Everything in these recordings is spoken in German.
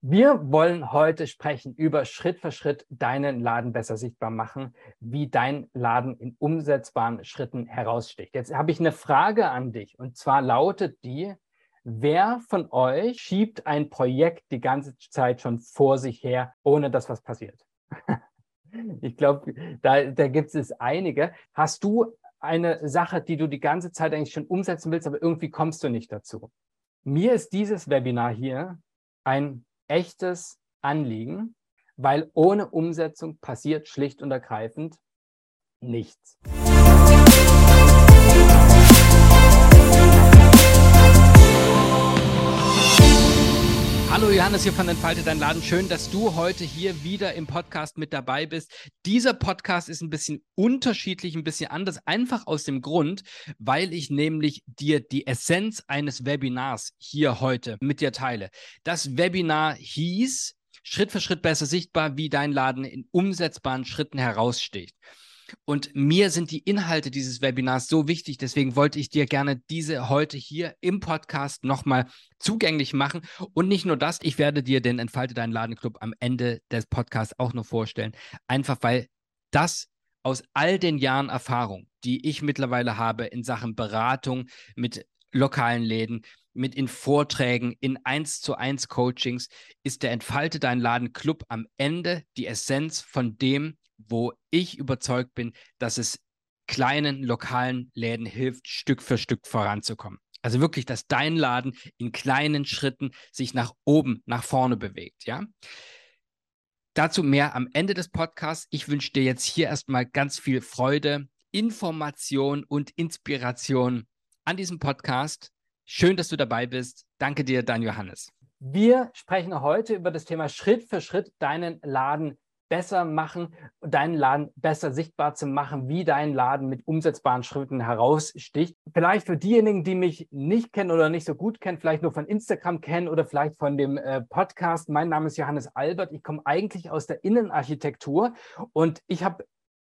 Wir wollen heute sprechen über Schritt für Schritt deinen Laden besser sichtbar machen, wie dein Laden in umsetzbaren Schritten heraussticht. Jetzt habe ich eine Frage an dich und zwar lautet die, wer von euch schiebt ein Projekt die ganze Zeit schon vor sich her, ohne dass was passiert? ich glaube, da, da gibt es einige. Hast du eine Sache, die du die ganze Zeit eigentlich schon umsetzen willst, aber irgendwie kommst du nicht dazu? Mir ist dieses Webinar hier ein echtes Anliegen, weil ohne Umsetzung passiert schlicht und ergreifend nichts. Hallo Johannes hier von Entfalte dein Laden. Schön, dass du heute hier wieder im Podcast mit dabei bist. Dieser Podcast ist ein bisschen unterschiedlich, ein bisschen anders, einfach aus dem Grund, weil ich nämlich dir die Essenz eines Webinars hier heute mit dir teile. Das Webinar hieß Schritt für Schritt besser sichtbar, wie dein Laden in umsetzbaren Schritten heraussticht. Und mir sind die Inhalte dieses Webinars so wichtig, deswegen wollte ich dir gerne diese heute hier im Podcast nochmal zugänglich machen. Und nicht nur das, ich werde dir den Entfalte deinen Ladenclub am Ende des Podcasts auch noch vorstellen. Einfach weil das aus all den Jahren Erfahrung, die ich mittlerweile habe in Sachen Beratung mit lokalen Läden, mit in Vorträgen, in 1 zu 1 Coachings, ist der Entfalte dein Laden Club am Ende die Essenz von dem, wo ich überzeugt bin, dass es kleinen lokalen Läden hilft, Stück für Stück voranzukommen. Also wirklich, dass dein Laden in kleinen Schritten sich nach oben, nach vorne bewegt, ja? Dazu mehr am Ende des Podcasts. Ich wünsche dir jetzt hier erstmal ganz viel Freude, Information und Inspiration an diesem Podcast. Schön, dass du dabei bist. Danke dir, dein Johannes. Wir sprechen heute über das Thema Schritt für Schritt deinen Laden besser machen, deinen Laden besser sichtbar zu machen, wie dein Laden mit umsetzbaren Schritten heraussticht. Vielleicht für diejenigen, die mich nicht kennen oder nicht so gut kennen, vielleicht nur von Instagram kennen oder vielleicht von dem äh, Podcast. Mein Name ist Johannes Albert. Ich komme eigentlich aus der Innenarchitektur und ich habe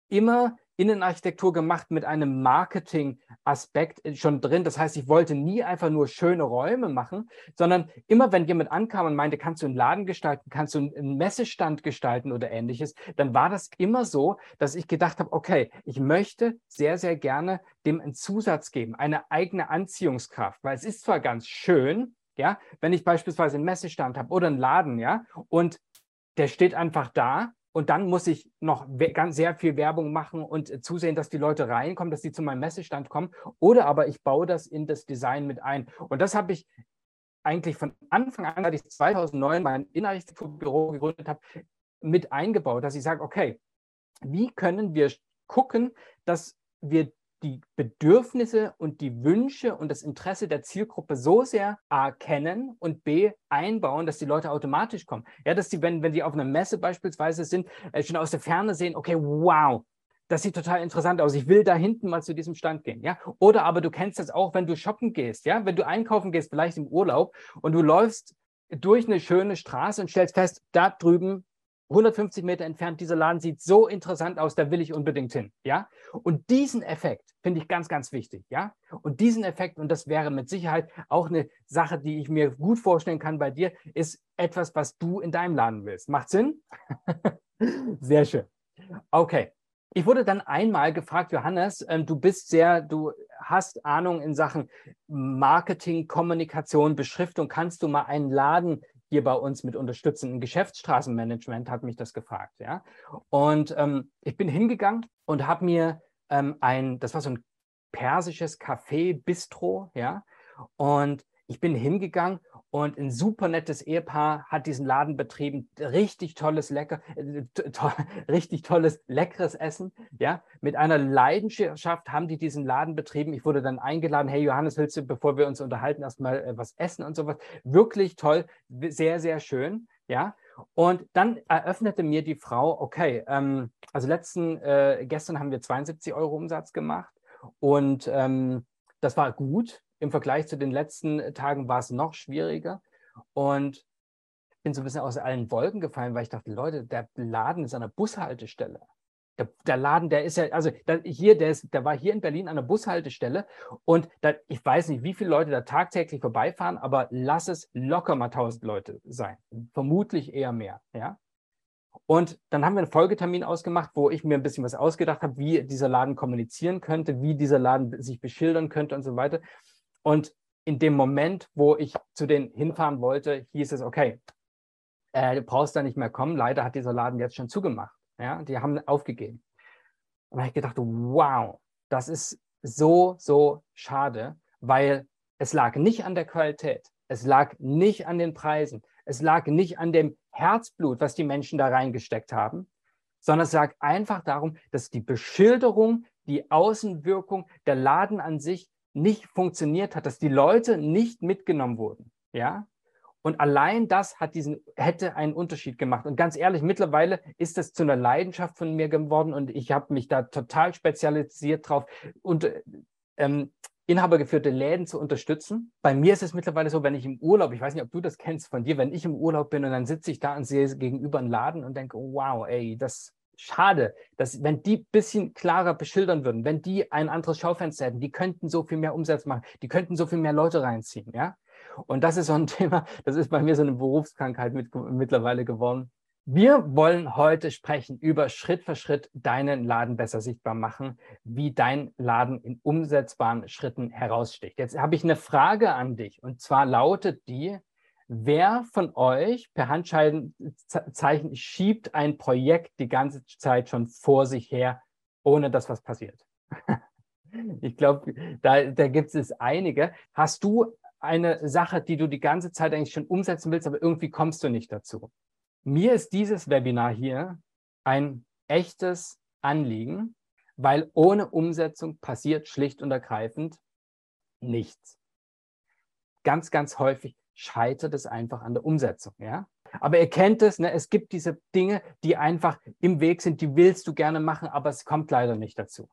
immer Innenarchitektur gemacht mit einem Marketing-Aspekt schon drin. Das heißt, ich wollte nie einfach nur schöne Räume machen, sondern immer, wenn jemand ankam und meinte, kannst du einen Laden gestalten, kannst du einen Messestand gestalten oder ähnliches, dann war das immer so, dass ich gedacht habe, okay, ich möchte sehr, sehr gerne dem einen Zusatz geben, eine eigene Anziehungskraft, weil es ist zwar ganz schön, ja, wenn ich beispielsweise einen Messestand habe oder einen Laden, ja, und der steht einfach da und dann muss ich noch ganz sehr viel Werbung machen und äh, zusehen, dass die Leute reinkommen, dass sie zu meinem Messestand kommen. Oder aber ich baue das in das Design mit ein. Und das habe ich eigentlich von Anfang an, als ich 2009 mein Innenarchitekturbüro gegründet habe, mit eingebaut, dass ich sage, okay, wie können wir gucken, dass wir die Bedürfnisse und die Wünsche und das Interesse der Zielgruppe so sehr A kennen und B einbauen, dass die Leute automatisch kommen. Ja, dass die, wenn, wenn die auf einer Messe beispielsweise sind, äh, schon aus der Ferne sehen, okay, wow, das sieht total interessant aus. Ich will da hinten mal zu diesem Stand gehen, ja. Oder aber du kennst das auch, wenn du shoppen gehst, ja, wenn du einkaufen gehst, vielleicht im Urlaub und du läufst durch eine schöne Straße und stellst fest, da drüben 150 Meter entfernt, dieser Laden sieht so interessant aus, da will ich unbedingt hin, ja. Und diesen Effekt finde ich ganz, ganz wichtig, ja. Und diesen Effekt, und das wäre mit Sicherheit auch eine Sache, die ich mir gut vorstellen kann bei dir, ist etwas, was du in deinem Laden willst. Macht Sinn? sehr schön. Okay. Ich wurde dann einmal gefragt, Johannes, ähm, du bist sehr, du hast Ahnung in Sachen Marketing, Kommunikation, Beschriftung. Kannst du mal einen Laden hier bei uns mit unterstützen. Ein Geschäftsstraßenmanagement hat mich das gefragt, ja. Und ähm, ich bin hingegangen und habe mir ähm, ein, das war so ein persisches Café, Bistro, ja. Und ich bin hingegangen und ein super nettes Ehepaar hat diesen Laden betrieben. Richtig tolles, lecker, äh, to richtig tolles, leckeres Essen. Ja, mit einer Leidenschaft haben die diesen Laden betrieben. Ich wurde dann eingeladen. Hey Johannes, willst du, bevor wir uns unterhalten, erstmal äh, was essen und sowas? Wirklich toll, sehr, sehr schön. Ja, und dann eröffnete mir die Frau, okay, ähm, also letzten, äh, gestern haben wir 72 Euro Umsatz gemacht und ähm, das war gut. Im Vergleich zu den letzten äh, Tagen war es noch schwieriger. Und ich bin so ein bisschen aus allen Wolken gefallen, weil ich dachte, Leute, der Laden ist an der Bushaltestelle. Der, der, Laden, der ist ja, also da, hier, der, ist, der war hier in Berlin an der Bushaltestelle und da, ich weiß nicht, wie viele Leute da tagtäglich vorbeifahren, aber lass es locker mal 1000 Leute sein. Vermutlich eher mehr, ja. Und dann haben wir einen Folgetermin ausgemacht, wo ich mir ein bisschen was ausgedacht habe, wie dieser Laden kommunizieren könnte, wie dieser Laden sich beschildern könnte und so weiter. Und in dem Moment, wo ich zu denen hinfahren wollte, hieß es, okay, äh, du brauchst da nicht mehr kommen. Leider hat dieser Laden jetzt schon zugemacht. Ja, die haben aufgegeben. Und da habe ich gedacht, wow, das ist so, so schade, weil es lag nicht an der Qualität, es lag nicht an den Preisen, es lag nicht an dem Herzblut, was die Menschen da reingesteckt haben, sondern es lag einfach darum, dass die Beschilderung, die Außenwirkung, der Laden an sich nicht funktioniert hat, dass die Leute nicht mitgenommen wurden. Ja, und allein das hat diesen, hätte einen Unterschied gemacht. Und ganz ehrlich, mittlerweile ist das zu einer Leidenschaft von mir geworden und ich habe mich da total spezialisiert drauf, und, ähm, inhabergeführte Läden zu unterstützen. Bei mir ist es mittlerweile so, wenn ich im Urlaub, ich weiß nicht, ob du das kennst von dir, wenn ich im Urlaub bin und dann sitze ich da und sehe gegenüber einen Laden und denke, wow, ey, das schade, dass wenn die ein bisschen klarer beschildern würden, wenn die ein anderes Schaufenster hätten, die könnten so viel mehr Umsatz machen, die könnten so viel mehr Leute reinziehen, ja. Und das ist so ein Thema, das ist bei mir so eine Berufskrankheit mit, mittlerweile geworden. Wir wollen heute sprechen über Schritt für Schritt deinen Laden besser sichtbar machen, wie dein Laden in umsetzbaren Schritten heraussticht. Jetzt habe ich eine Frage an dich und zwar lautet die, wer von euch per Handzeichen schiebt ein Projekt die ganze Zeit schon vor sich her, ohne dass was passiert? Ich glaube, da, da gibt es einige. Hast du eine Sache, die du die ganze Zeit eigentlich schon umsetzen willst, aber irgendwie kommst du nicht dazu. Mir ist dieses Webinar hier ein echtes Anliegen, weil ohne Umsetzung passiert schlicht und ergreifend nichts. Ganz, ganz häufig scheitert es einfach an der Umsetzung, ja. Aber ihr kennt es, ne? es gibt diese Dinge, die einfach im Weg sind, die willst du gerne machen, aber es kommt leider nicht dazu.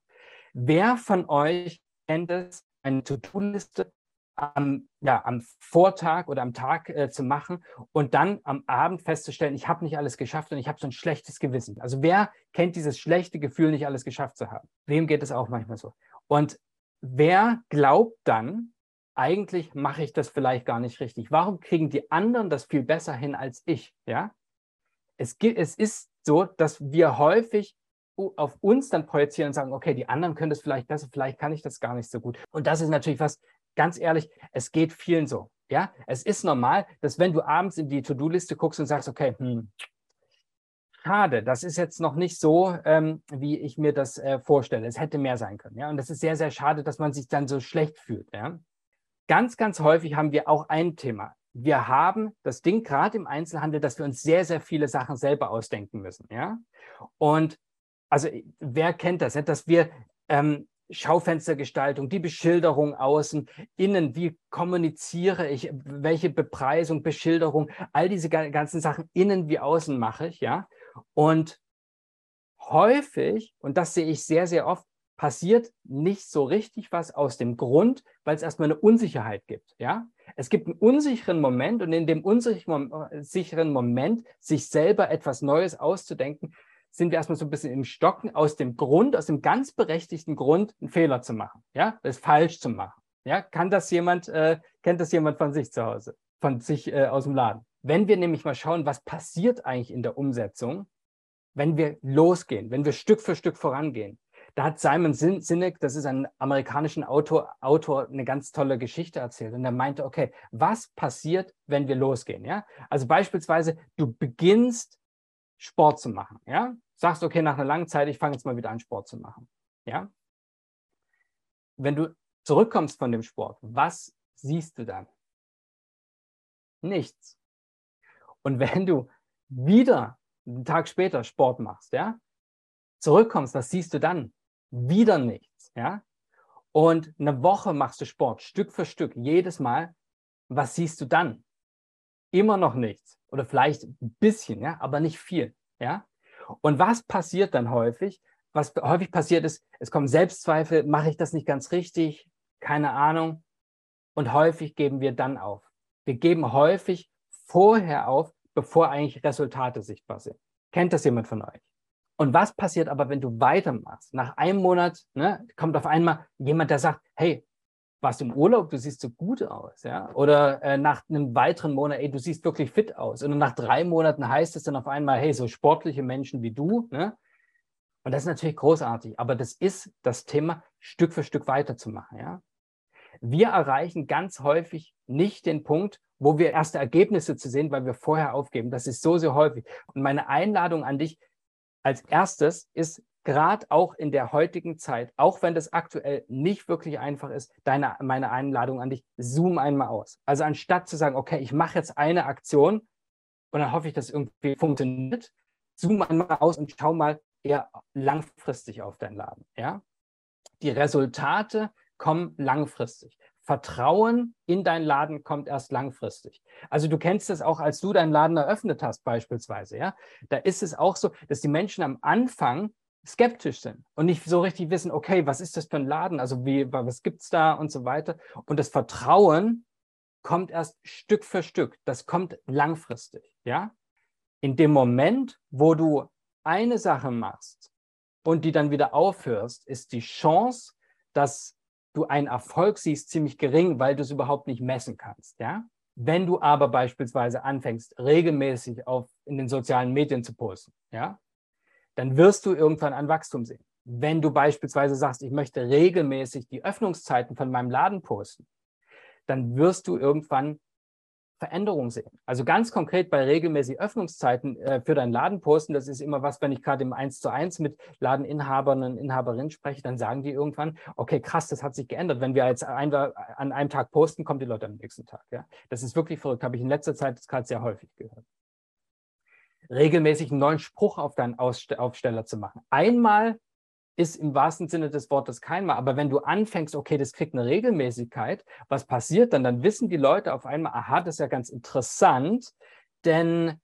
Wer von euch kennt es, eine To-Do-Liste am, ja, am Vortag oder am Tag äh, zu machen und dann am Abend festzustellen, ich habe nicht alles geschafft und ich habe so ein schlechtes Gewissen. Also wer kennt dieses schlechte Gefühl, nicht alles geschafft zu haben? Wem geht es auch manchmal so? Und wer glaubt dann, eigentlich mache ich das vielleicht gar nicht richtig? Warum kriegen die anderen das viel besser hin als ich? Ja? Es, es ist so, dass wir häufig auf uns dann projizieren und sagen, okay, die anderen können das vielleicht besser, vielleicht kann ich das gar nicht so gut. Und das ist natürlich was, ganz ehrlich, es geht vielen so. Ja, es ist normal, dass wenn du abends in die To-Do-Liste guckst und sagst, okay, hm, schade, das ist jetzt noch nicht so, ähm, wie ich mir das äh, vorstelle. Es hätte mehr sein können. Ja, und das ist sehr, sehr schade, dass man sich dann so schlecht fühlt. Ja, ganz, ganz häufig haben wir auch ein Thema. Wir haben das Ding gerade im Einzelhandel, dass wir uns sehr, sehr viele Sachen selber ausdenken müssen. Ja, und also wer kennt das, dass wir ähm, Schaufenstergestaltung, die Beschilderung außen, innen, wie kommuniziere ich, welche Bepreisung, Beschilderung, all diese ganzen Sachen innen wie außen mache ich, ja. Und häufig, und das sehe ich sehr, sehr oft, passiert nicht so richtig was aus dem Grund, weil es erstmal eine Unsicherheit gibt, ja. Es gibt einen unsicheren Moment und in dem unsicheren Moment, sich selber etwas Neues auszudenken, sind wir erstmal so ein bisschen im Stocken aus dem Grund, aus dem ganz berechtigten Grund, einen Fehler zu machen, ja, es falsch zu machen. Ja, kann das jemand, äh, kennt das jemand von sich zu Hause, von sich äh, aus dem Laden? Wenn wir nämlich mal schauen, was passiert eigentlich in der Umsetzung, wenn wir losgehen, wenn wir Stück für Stück vorangehen, da hat Simon Sinek, das ist ein amerikanischer Autor, Autor, eine ganz tolle Geschichte erzählt. Und er meinte, okay, was passiert, wenn wir losgehen? Ja? Also beispielsweise, du beginnst Sport zu machen. Ja? Sagst, okay, nach einer langen Zeit, ich fange jetzt mal wieder an, Sport zu machen. Ja? Wenn du zurückkommst von dem Sport, was siehst du dann? Nichts. Und wenn du wieder einen Tag später Sport machst, ja, zurückkommst, was siehst du dann? Wieder nichts, ja. Und eine Woche machst du Sport, Stück für Stück, jedes Mal. Was siehst du dann? Immer noch nichts oder vielleicht ein bisschen, ja, aber nicht viel, ja. Und was passiert dann häufig? Was häufig passiert ist, es kommen Selbstzweifel, mache ich das nicht ganz richtig? Keine Ahnung. Und häufig geben wir dann auf. Wir geben häufig vorher auf, bevor eigentlich Resultate sichtbar sind. Kennt das jemand von euch? Und was passiert aber, wenn du weitermachst? Nach einem Monat ne, kommt auf einmal jemand, der sagt, hey, warst du im Urlaub, du siehst so gut aus, ja? Oder äh, nach einem weiteren Monat, ey, du siehst wirklich fit aus. Und nach drei Monaten heißt es dann auf einmal, hey, so sportliche Menschen wie du, ne? Und das ist natürlich großartig, aber das ist das Thema, Stück für Stück weiterzumachen, ja? Wir erreichen ganz häufig nicht den Punkt, wo wir erste Ergebnisse zu sehen, weil wir vorher aufgeben. Das ist so, so häufig. Und meine Einladung an dich als erstes ist, gerade auch in der heutigen Zeit, auch wenn das aktuell nicht wirklich einfach ist, deine, meine Einladung an dich, zoom einmal aus. Also anstatt zu sagen, okay, ich mache jetzt eine Aktion und dann hoffe ich, dass irgendwie funktioniert, zoom einmal aus und schau mal eher langfristig auf deinen Laden. Ja? Die Resultate kommen langfristig. Vertrauen in deinen Laden kommt erst langfristig. Also du kennst es auch, als du deinen Laden eröffnet hast beispielsweise, ja. Da ist es auch so, dass die Menschen am Anfang skeptisch sind und nicht so richtig wissen, okay, was ist das für ein Laden? Also wie, was gibt es da und so weiter. Und das Vertrauen kommt erst Stück für Stück. Das kommt langfristig, ja. In dem Moment, wo du eine Sache machst und die dann wieder aufhörst, ist die Chance, dass du einen Erfolg siehst, ziemlich gering, weil du es überhaupt nicht messen kannst, ja. Wenn du aber beispielsweise anfängst, regelmäßig auf, in den sozialen Medien zu posten, ja, dann wirst du irgendwann ein Wachstum sehen. Wenn du beispielsweise sagst, ich möchte regelmäßig die Öffnungszeiten von meinem Laden posten, dann wirst du irgendwann Veränderungen sehen. Also ganz konkret bei regelmäßig Öffnungszeiten äh, für deinen Laden posten, das ist immer was, wenn ich gerade im 1 zu 1 mit Ladeninhabern und Inhaberinnen spreche, dann sagen die irgendwann, okay, krass, das hat sich geändert. Wenn wir jetzt ein, an einem Tag posten, kommen die Leute am nächsten Tag. Ja? Das ist wirklich verrückt, habe ich in letzter Zeit gerade sehr häufig gehört regelmäßig einen neuen Spruch auf deinen Aufsteller zu machen. Einmal ist im wahrsten Sinne des Wortes keinmal, aber wenn du anfängst, okay, das kriegt eine Regelmäßigkeit, was passiert dann? Dann wissen die Leute auf einmal, aha, das ist ja ganz interessant, denn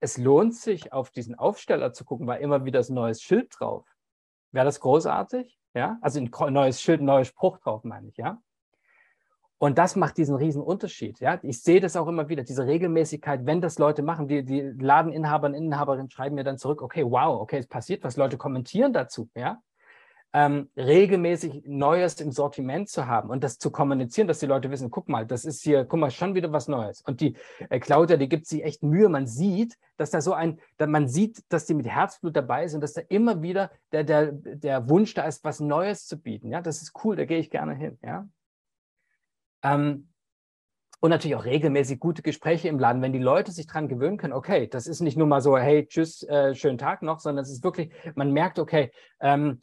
es lohnt sich, auf diesen Aufsteller zu gucken, weil immer wieder ein neues Schild drauf. Wäre das großartig? Ja, also ein neues Schild, ein neuer Spruch drauf, meine ich, ja. Und das macht diesen riesen Unterschied. Ja? Ich sehe das auch immer wieder, diese Regelmäßigkeit, wenn das Leute machen, die, die Ladeninhaber und Inhaberinnen schreiben mir dann zurück, okay, wow, okay, es passiert was, Leute kommentieren dazu, ja. Ähm, regelmäßig Neues im Sortiment zu haben und das zu kommunizieren, dass die Leute wissen, guck mal, das ist hier, guck mal, schon wieder was Neues. Und die äh, Claudia, die gibt sich echt Mühe. Man sieht, dass da so ein, man sieht, dass die mit Herzblut dabei sind, dass da immer wieder der, der, der Wunsch da ist, was Neues zu bieten. Ja, das ist cool, da gehe ich gerne hin. Ja. Ähm, und natürlich auch regelmäßig gute Gespräche im Laden, wenn die Leute sich daran gewöhnen können, okay, das ist nicht nur mal so, hey, tschüss, äh, schönen Tag noch, sondern es ist wirklich, man merkt, okay, ähm,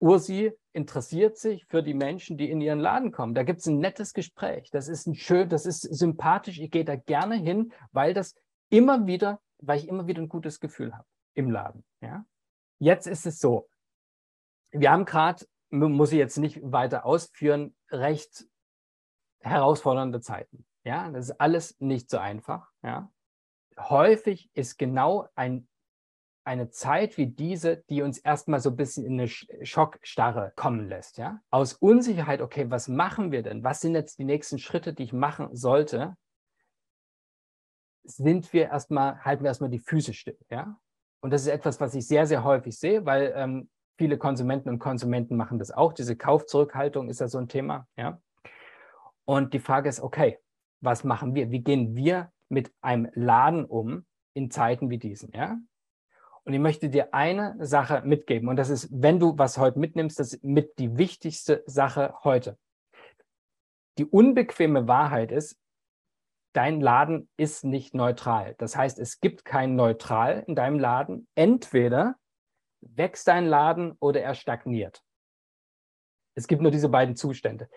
Ursi interessiert sich für die Menschen, die in ihren Laden kommen. Da gibt es ein nettes Gespräch. Das ist ein schön, das ist sympathisch. Ich gehe da gerne hin, weil das immer wieder, weil ich immer wieder ein gutes Gefühl habe im Laden. Ja? Jetzt ist es so. Wir haben gerade, muss ich jetzt nicht weiter ausführen, recht herausfordernde Zeiten. Ja, das ist alles nicht so einfach. Ja, häufig ist genau ein, eine Zeit wie diese, die uns erstmal so ein bisschen in eine Schockstarre kommen lässt. Ja, aus Unsicherheit. Okay, was machen wir denn? Was sind jetzt die nächsten Schritte, die ich machen sollte? Sind wir erstmal, halten wir erstmal die Füße still. Ja, und das ist etwas, was ich sehr, sehr häufig sehe, weil ähm, viele Konsumenten und Konsumenten machen das auch. Diese Kaufzurückhaltung ist ja so ein Thema. Ja. Und die Frage ist, okay, was machen wir? Wie gehen wir mit einem Laden um in Zeiten wie diesen? Ja? Und ich möchte dir eine Sache mitgeben. Und das ist, wenn du was heute mitnimmst, das ist mit die wichtigste Sache heute. Die unbequeme Wahrheit ist, dein Laden ist nicht neutral. Das heißt, es gibt kein Neutral in deinem Laden. Entweder wächst dein Laden oder er stagniert. Es gibt nur diese beiden Zustände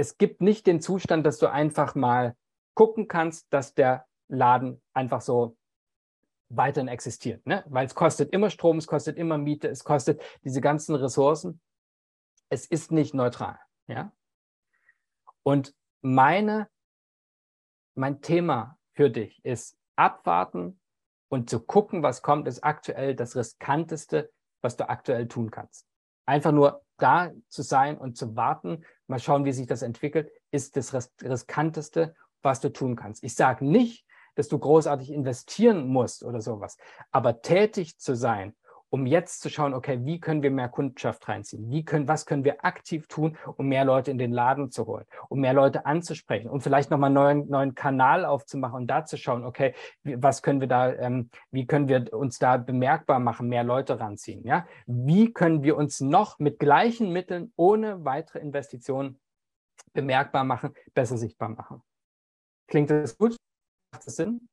es gibt nicht den Zustand, dass du einfach mal gucken kannst, dass der Laden einfach so weiterhin existiert. Ne? Weil es kostet immer Strom, es kostet immer Miete, es kostet diese ganzen Ressourcen. Es ist nicht neutral. Ja? Und meine, mein Thema für dich ist abwarten und zu gucken, was kommt, ist aktuell das riskanteste, was du aktuell tun kannst. Einfach nur da zu sein und zu warten, mal schauen, wie sich das entwickelt, ist das riskanteste, was du tun kannst. Ich sage nicht, dass du großartig investieren musst oder sowas, aber tätig zu sein um jetzt zu schauen, okay, wie können wir mehr Kundschaft reinziehen? Wie können, was können wir aktiv tun, um mehr Leute in den Laden zu holen, um mehr Leute anzusprechen und vielleicht nochmal einen neuen, neuen Kanal aufzumachen und da zu schauen, okay, was können wir da, ähm, wie können wir uns da bemerkbar machen, mehr Leute ranziehen? Ja? Wie können wir uns noch mit gleichen Mitteln ohne weitere Investitionen bemerkbar machen, besser sichtbar machen? Klingt das gut? Macht das Sinn?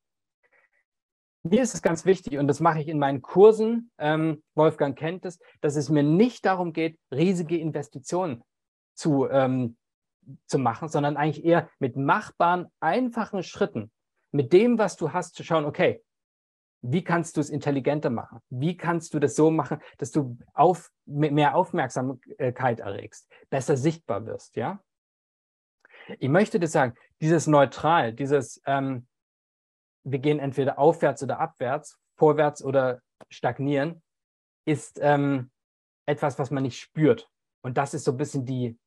Mir ist es ganz wichtig, und das mache ich in meinen Kursen, ähm, Wolfgang kennt es, dass es mir nicht darum geht, riesige Investitionen zu, ähm, zu machen, sondern eigentlich eher mit machbaren, einfachen Schritten, mit dem, was du hast, zu schauen, okay, wie kannst du es intelligenter machen? Wie kannst du das so machen, dass du auf, mehr Aufmerksamkeit erregst, besser sichtbar wirst, ja? Ich möchte dir sagen, dieses Neutral, dieses, ähm, wir gehen entweder aufwärts oder abwärts, vorwärts oder stagnieren, ist ähm, etwas, was man nicht spürt. Und das ist so ein bisschen die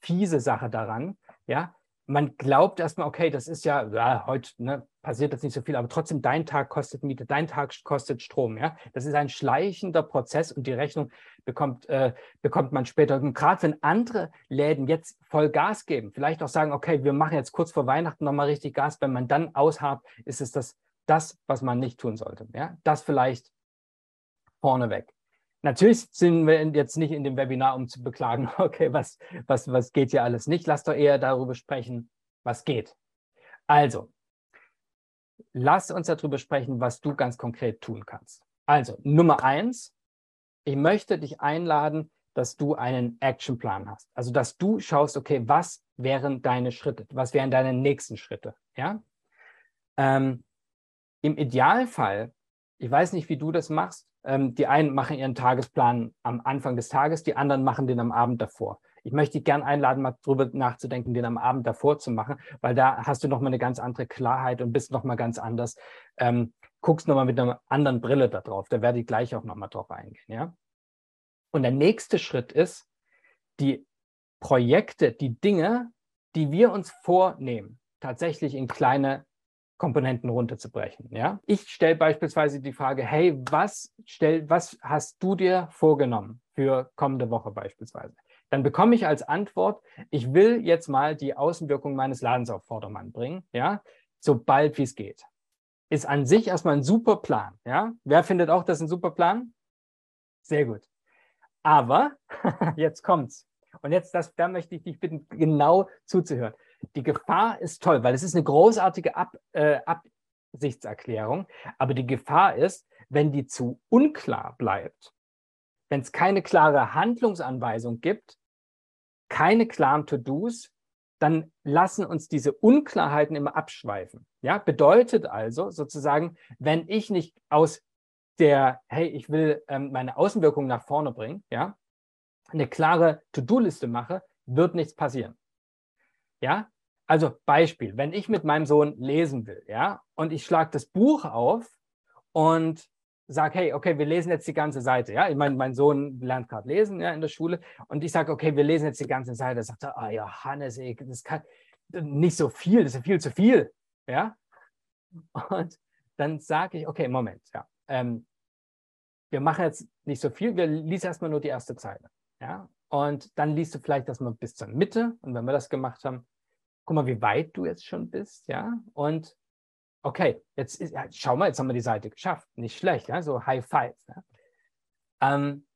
fiese Sache daran. Ja, man glaubt erstmal, okay, das ist ja, ja heute ne, passiert jetzt nicht so viel, aber trotzdem, dein Tag kostet Miete, dein Tag kostet Strom. Ja, das ist ein schleichender Prozess und die Rechnung bekommt, äh, bekommt man später. Und gerade wenn andere Läden jetzt voll Gas geben, vielleicht auch sagen, okay, wir machen jetzt kurz vor Weihnachten nochmal richtig Gas, wenn man dann aushabt, ist es das, das, was man nicht tun sollte. Ja, das vielleicht vorneweg. Natürlich sind wir jetzt nicht in dem Webinar, um zu beklagen, okay, was, was, was geht hier alles nicht. Lass doch eher darüber sprechen, was geht. Also, lass uns darüber sprechen, was du ganz konkret tun kannst. Also, Nummer eins, ich möchte dich einladen, dass du einen Actionplan hast. Also, dass du schaust, okay, was wären deine Schritte? Was wären deine nächsten Schritte? Ja? Ähm, Im Idealfall, ich weiß nicht, wie du das machst, die einen machen ihren Tagesplan am Anfang des Tages, die anderen machen den am Abend davor. Ich möchte dich gern einladen, mal drüber nachzudenken, den am Abend davor zu machen, weil da hast du nochmal eine ganz andere Klarheit und bist nochmal ganz anders. Ähm, guckst nochmal mit einer anderen Brille da drauf. Da werde ich gleich auch nochmal drauf eingehen. Ja? Und der nächste Schritt ist, die Projekte, die Dinge, die wir uns vornehmen, tatsächlich in kleine Komponenten runterzubrechen. Ja? Ich stelle beispielsweise die Frage, hey, was, stell, was hast du dir vorgenommen für kommende Woche beispielsweise? Dann bekomme ich als Antwort, ich will jetzt mal die Außenwirkung meines Ladens auf Vordermann bringen, ja, so bald wie es geht. Ist an sich erstmal ein super Plan. Ja? Wer findet auch das ein super Plan? Sehr gut. Aber jetzt kommt's. Und jetzt, das, da möchte ich dich bitten, genau zuzuhören. Die Gefahr ist toll, weil es ist eine großartige Ab, äh, Absichtserklärung. Aber die Gefahr ist, wenn die zu unklar bleibt, wenn es keine klare Handlungsanweisung gibt, keine klaren To-Dos, dann lassen uns diese Unklarheiten immer abschweifen. Ja, bedeutet also sozusagen, wenn ich nicht aus der, hey, ich will ähm, meine Außenwirkung nach vorne bringen, ja, eine klare To-Do-Liste mache, wird nichts passieren. Ja, also Beispiel, wenn ich mit meinem Sohn lesen will, ja, und ich schlage das Buch auf und sage, hey, okay, wir lesen jetzt die ganze Seite, ja. Ich meine, mein Sohn lernt gerade lesen, ja, in der Schule, und ich sage, okay, wir lesen jetzt die ganze Seite. Er sagt, ah, Johannes, ey, das kann nicht so viel, das ist viel zu viel, ja. Und dann sage ich, okay, Moment, ja. Ähm, wir machen jetzt nicht so viel, wir lesen erstmal nur die erste Zeile, ja. Und dann liest du vielleicht erstmal bis zur Mitte. Und wenn wir das gemacht haben, guck mal, wie weit du jetzt schon bist, ja, und okay, jetzt ist, ja, schau mal, jetzt haben wir die Seite geschafft, nicht schlecht, ja, so High Five. Ja? Ähm,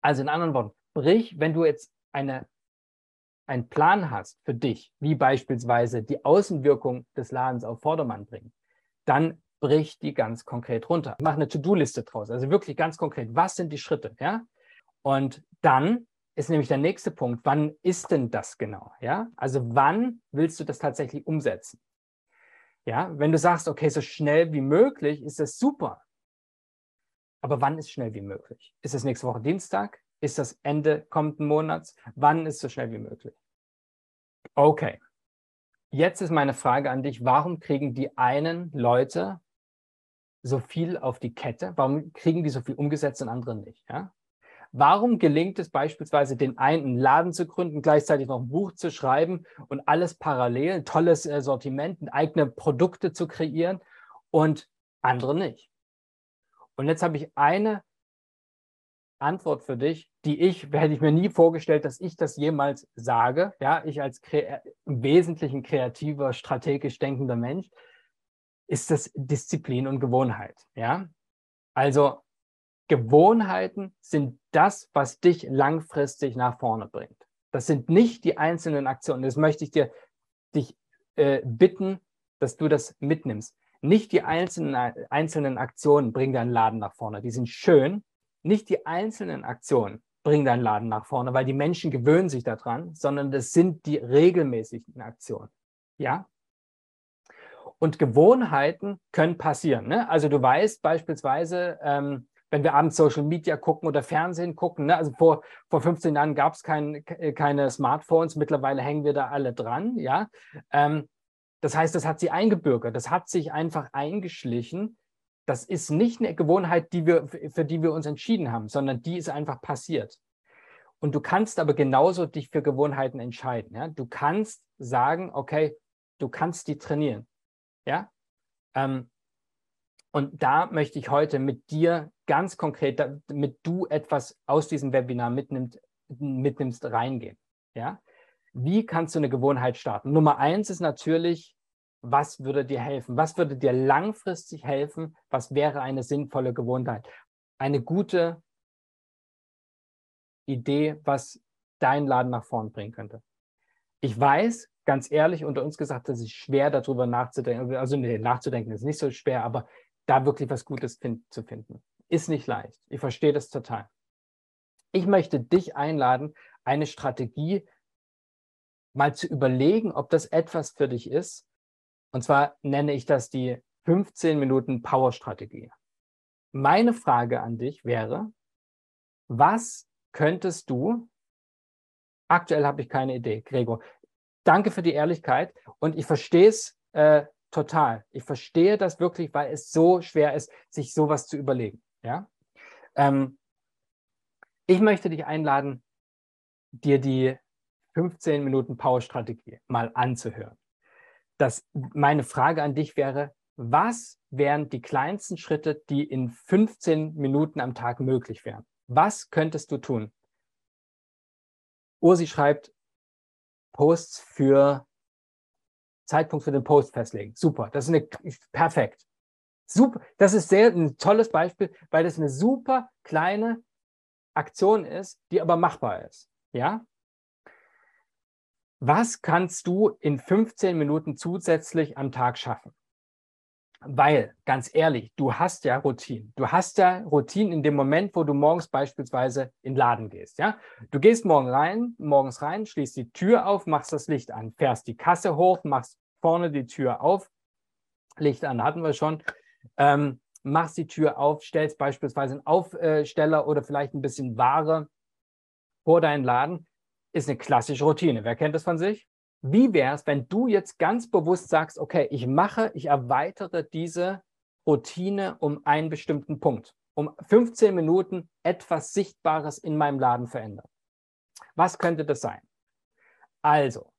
also in anderen Worten, brich, wenn du jetzt eine, einen Plan hast für dich, wie beispielsweise die Außenwirkung des Ladens auf Vordermann bringen, dann brich die ganz konkret runter. Mach eine To-Do-Liste draus, also wirklich ganz konkret, was sind die Schritte, ja? Und dann ist nämlich der nächste Punkt. Wann ist denn das genau? Ja, also wann willst du das tatsächlich umsetzen? Ja, wenn du sagst, okay, so schnell wie möglich, ist das super. Aber wann ist schnell wie möglich? Ist es nächste Woche Dienstag? Ist das Ende kommenden Monats? Wann ist so schnell wie möglich? Okay. Jetzt ist meine Frage an dich, warum kriegen die einen Leute so viel auf die Kette? Warum kriegen die so viel umgesetzt und andere nicht? Ja? Warum gelingt es beispielsweise, den einen einen Laden zu gründen, gleichzeitig noch ein Buch zu schreiben und alles parallel, ein tolles äh, Sortiment, eigene Produkte zu kreieren und andere nicht? Und jetzt habe ich eine Antwort für dich, die ich, hätte ich mir nie vorgestellt, dass ich das jemals sage. Ja, ich als im Wesentlichen kreativer, strategisch denkender Mensch, ist das Disziplin und Gewohnheit. Ja, also Gewohnheiten sind das, was dich langfristig nach vorne bringt. Das sind nicht die einzelnen Aktionen. Das möchte ich dir dich äh, bitten, dass du das mitnimmst. Nicht die einzelnen, einzelnen Aktionen bringen deinen Laden nach vorne. Die sind schön. Nicht die einzelnen Aktionen bringen deinen Laden nach vorne, weil die Menschen gewöhnen sich daran, sondern das sind die regelmäßigen Aktionen. Ja? Und Gewohnheiten können passieren. Ne? Also du weißt beispielsweise, ähm, wenn wir abends Social Media gucken oder Fernsehen gucken. Ne? Also vor, vor 15 Jahren gab es kein, keine Smartphones, mittlerweile hängen wir da alle dran. Ja? Ähm, das heißt, das hat sie eingebürgert, das hat sich einfach eingeschlichen. Das ist nicht eine Gewohnheit, die wir, für die wir uns entschieden haben, sondern die ist einfach passiert. Und du kannst aber genauso dich für Gewohnheiten entscheiden. Ja? Du kannst sagen, okay, du kannst die trainieren. Ja? Ähm, und da möchte ich heute mit dir ganz konkret, damit du etwas aus diesem Webinar mitnimmst, mitnimmst reingehen. Ja? Wie kannst du eine Gewohnheit starten? Nummer eins ist natürlich, was würde dir helfen? Was würde dir langfristig helfen? Was wäre eine sinnvolle Gewohnheit? Eine gute Idee, was dein Laden nach vorn bringen könnte. Ich weiß, ganz ehrlich, unter uns gesagt, dass es schwer darüber nachzudenken, also nee, nachzudenken ist nicht so schwer, aber da wirklich was Gutes find, zu finden. Ist nicht leicht. Ich verstehe das total. Ich möchte dich einladen, eine Strategie mal zu überlegen, ob das etwas für dich ist. Und zwar nenne ich das die 15 Minuten Power-Strategie. Meine Frage an dich wäre, was könntest du, aktuell habe ich keine Idee, Gregor, danke für die Ehrlichkeit und ich verstehe es äh, total. Ich verstehe das wirklich, weil es so schwer ist, sich sowas zu überlegen. Ja? Ähm, ich möchte dich einladen, dir die 15 Minuten Power-Strategie mal anzuhören. Das, meine Frage an dich wäre, was wären die kleinsten Schritte, die in 15 Minuten am Tag möglich wären? Was könntest du tun? Ursi schreibt Posts für Zeitpunkt für den Post festlegen. Super, das ist eine perfekt. Super, das ist sehr ein tolles Beispiel, weil das eine super kleine Aktion ist, die aber machbar ist. Ja? Was kannst du in 15 Minuten zusätzlich am Tag schaffen? Weil, ganz ehrlich, du hast ja Routinen. Du hast ja Routinen in dem Moment, wo du morgens beispielsweise in den Laden gehst. Ja? Du gehst morgen rein, morgens rein, schließt die Tür auf, machst das Licht an, fährst die Kasse hoch, machst vorne die Tür auf, Licht an hatten wir schon, ähm, machst die Tür auf, stellst beispielsweise einen Aufsteller oder vielleicht ein bisschen Ware vor deinen Laden. Ist eine klassische Routine. Wer kennt das von sich? Wie wäre es, wenn du jetzt ganz bewusst sagst, okay, ich mache, ich erweitere diese Routine um einen bestimmten Punkt, um 15 Minuten etwas Sichtbares in meinem Laden verändern? Was könnte das sein? Also,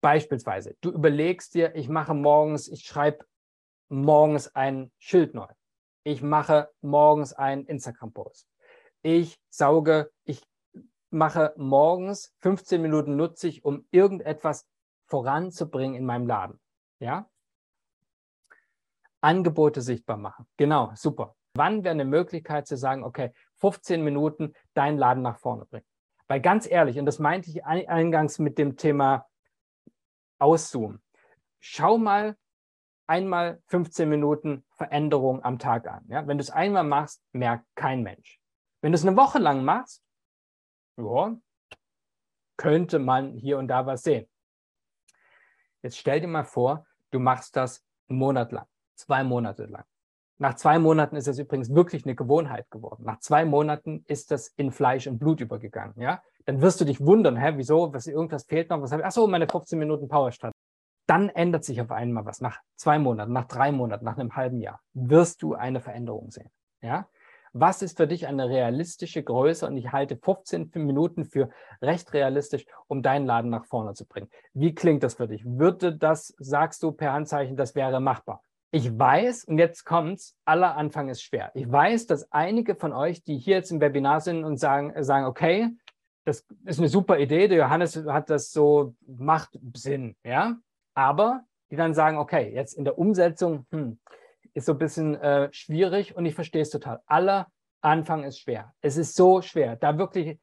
beispielsweise, du überlegst dir, ich mache morgens, ich schreibe morgens ein Schild neu. Ich mache morgens einen Instagram-Post. Ich sauge, ich mache morgens 15 Minuten nutze ich, um irgendetwas voranzubringen in meinem Laden. Ja? Angebote sichtbar machen. Genau, super. Wann wäre eine Möglichkeit zu sagen, okay, 15 Minuten deinen Laden nach vorne bringen? Weil ganz ehrlich, und das meinte ich eingangs mit dem Thema Auszoomen. Schau mal einmal 15 Minuten Veränderung am Tag an. Ja? Wenn du es einmal machst, merkt kein Mensch. Wenn du es eine Woche lang machst, ja, könnte man hier und da was sehen. Jetzt stell dir mal vor, du machst das einen Monat lang, zwei Monate lang. Nach zwei Monaten ist es übrigens wirklich eine Gewohnheit geworden. Nach zwei Monaten ist das in Fleisch und Blut übergegangen. Ja? Dann wirst du dich wundern, hä, wieso, was, irgendwas fehlt noch, was habe ich? Ach so, meine 15 Minuten Powerstadt. Dann ändert sich auf einmal was. Nach zwei Monaten, nach drei Monaten, nach einem halben Jahr wirst du eine Veränderung sehen. Ja? Was ist für dich eine realistische Größe? Und ich halte 15 Minuten für recht realistisch, um deinen Laden nach vorne zu bringen. Wie klingt das für dich? Würde das, sagst du per Handzeichen, das wäre machbar? Ich weiß, und jetzt kommt's, aller Anfang ist schwer. Ich weiß, dass einige von euch, die hier jetzt im Webinar sind und sagen, sagen, okay, das ist eine super Idee, der Johannes hat das so, macht Sinn, ja. Aber die dann sagen, okay, jetzt in der Umsetzung hm, ist so ein bisschen äh, schwierig und ich verstehe es total. Aller Anfang ist schwer. Es ist so schwer, da wirklich